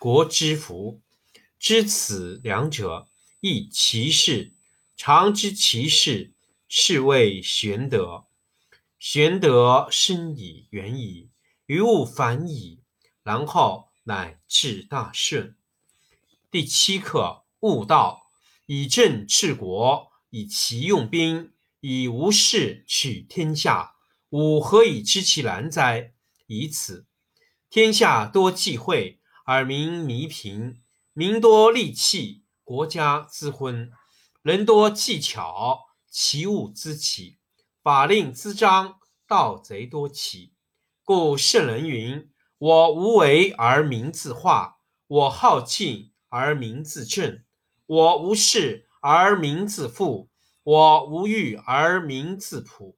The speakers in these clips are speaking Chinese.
国之福，知此两者，亦其事。常知其事，是谓玄德。玄德深矣，远矣，于物反矣，然后乃至大顺。第七课：悟道，以政治国，以其用兵，以无事取天下。吾何以知其然哉？以此。天下多忌讳。耳鸣弥贫，民多利器，国家之昏；人多技巧，其物滋起；法令滋章，盗贼多起。故圣人云：“我无为而民自化，我好静而民自正，我无事而民自富，我无欲而民自朴。”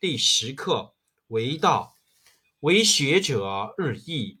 第十课为道，为学者日益。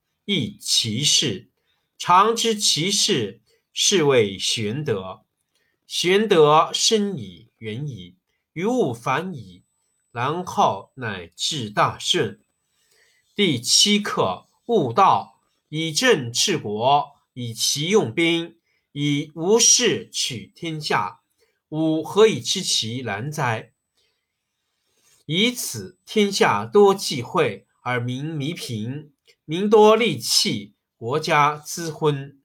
亦其事，常知其事，是谓玄德。玄德深矣，远矣，于物反矣，然后乃至大顺。第七课：悟道，以政治国，以其用兵，以无事取天下。吾何以知其然哉？以此天下多忌讳，而民弥贫。民多利器，国家滋昏；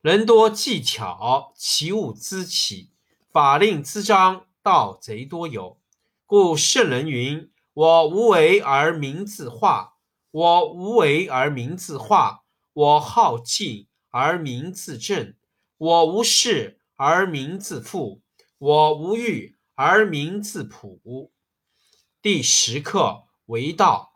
人多技巧，其物滋起；法令滋章，盗贼多有。故圣人云：“我无为而民自化，我无为而民自化；我好静而民自正，我无事而民自富，我无欲而民自朴。”第十课为道。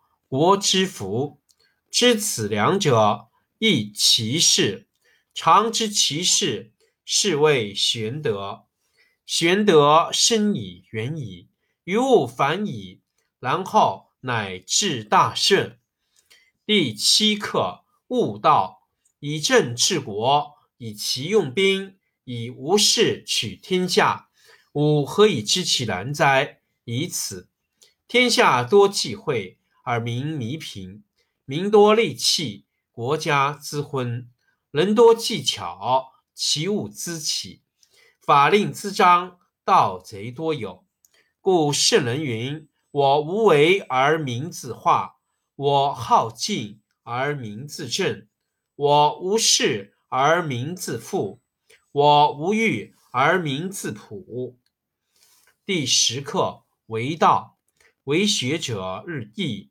国之福，知此两者，亦其事。常知其事，是谓玄德。玄德深矣，远矣，于物反矣，然后乃至大顺。第七课：悟道，以政治国，以其用兵，以无事取天下。吾何以知其然哉？以此。天下多忌讳，而民弥贫；民多利器，国家滋昏；人多技巧，其物滋起。法令滋章，盗贼多有。故圣人云：“我无为而民自化，我好静而民自正，我无事而民自富，我无欲而民自朴。”第十课为道，为学者日益，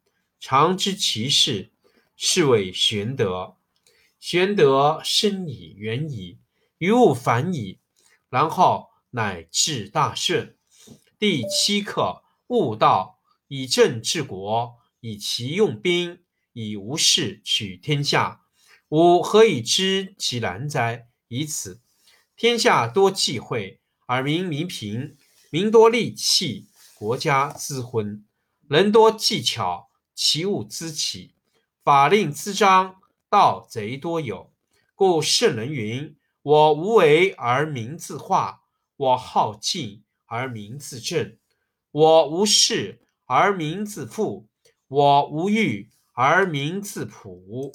常知其事，是谓玄德。玄德深矣，远矣，于物反矣，然后乃至大顺。第七课：悟道，以政治国，以其用兵，以无事取天下。吾何以知其然哉？以此。天下多忌讳，而民弥贫；民多利器。国家滋昏，人多技巧，其物滋起；法令滋章，盗贼多有。故圣人云：“我无为而民自化，我好静而民自正，我无事而民自富，我无欲而民自朴。”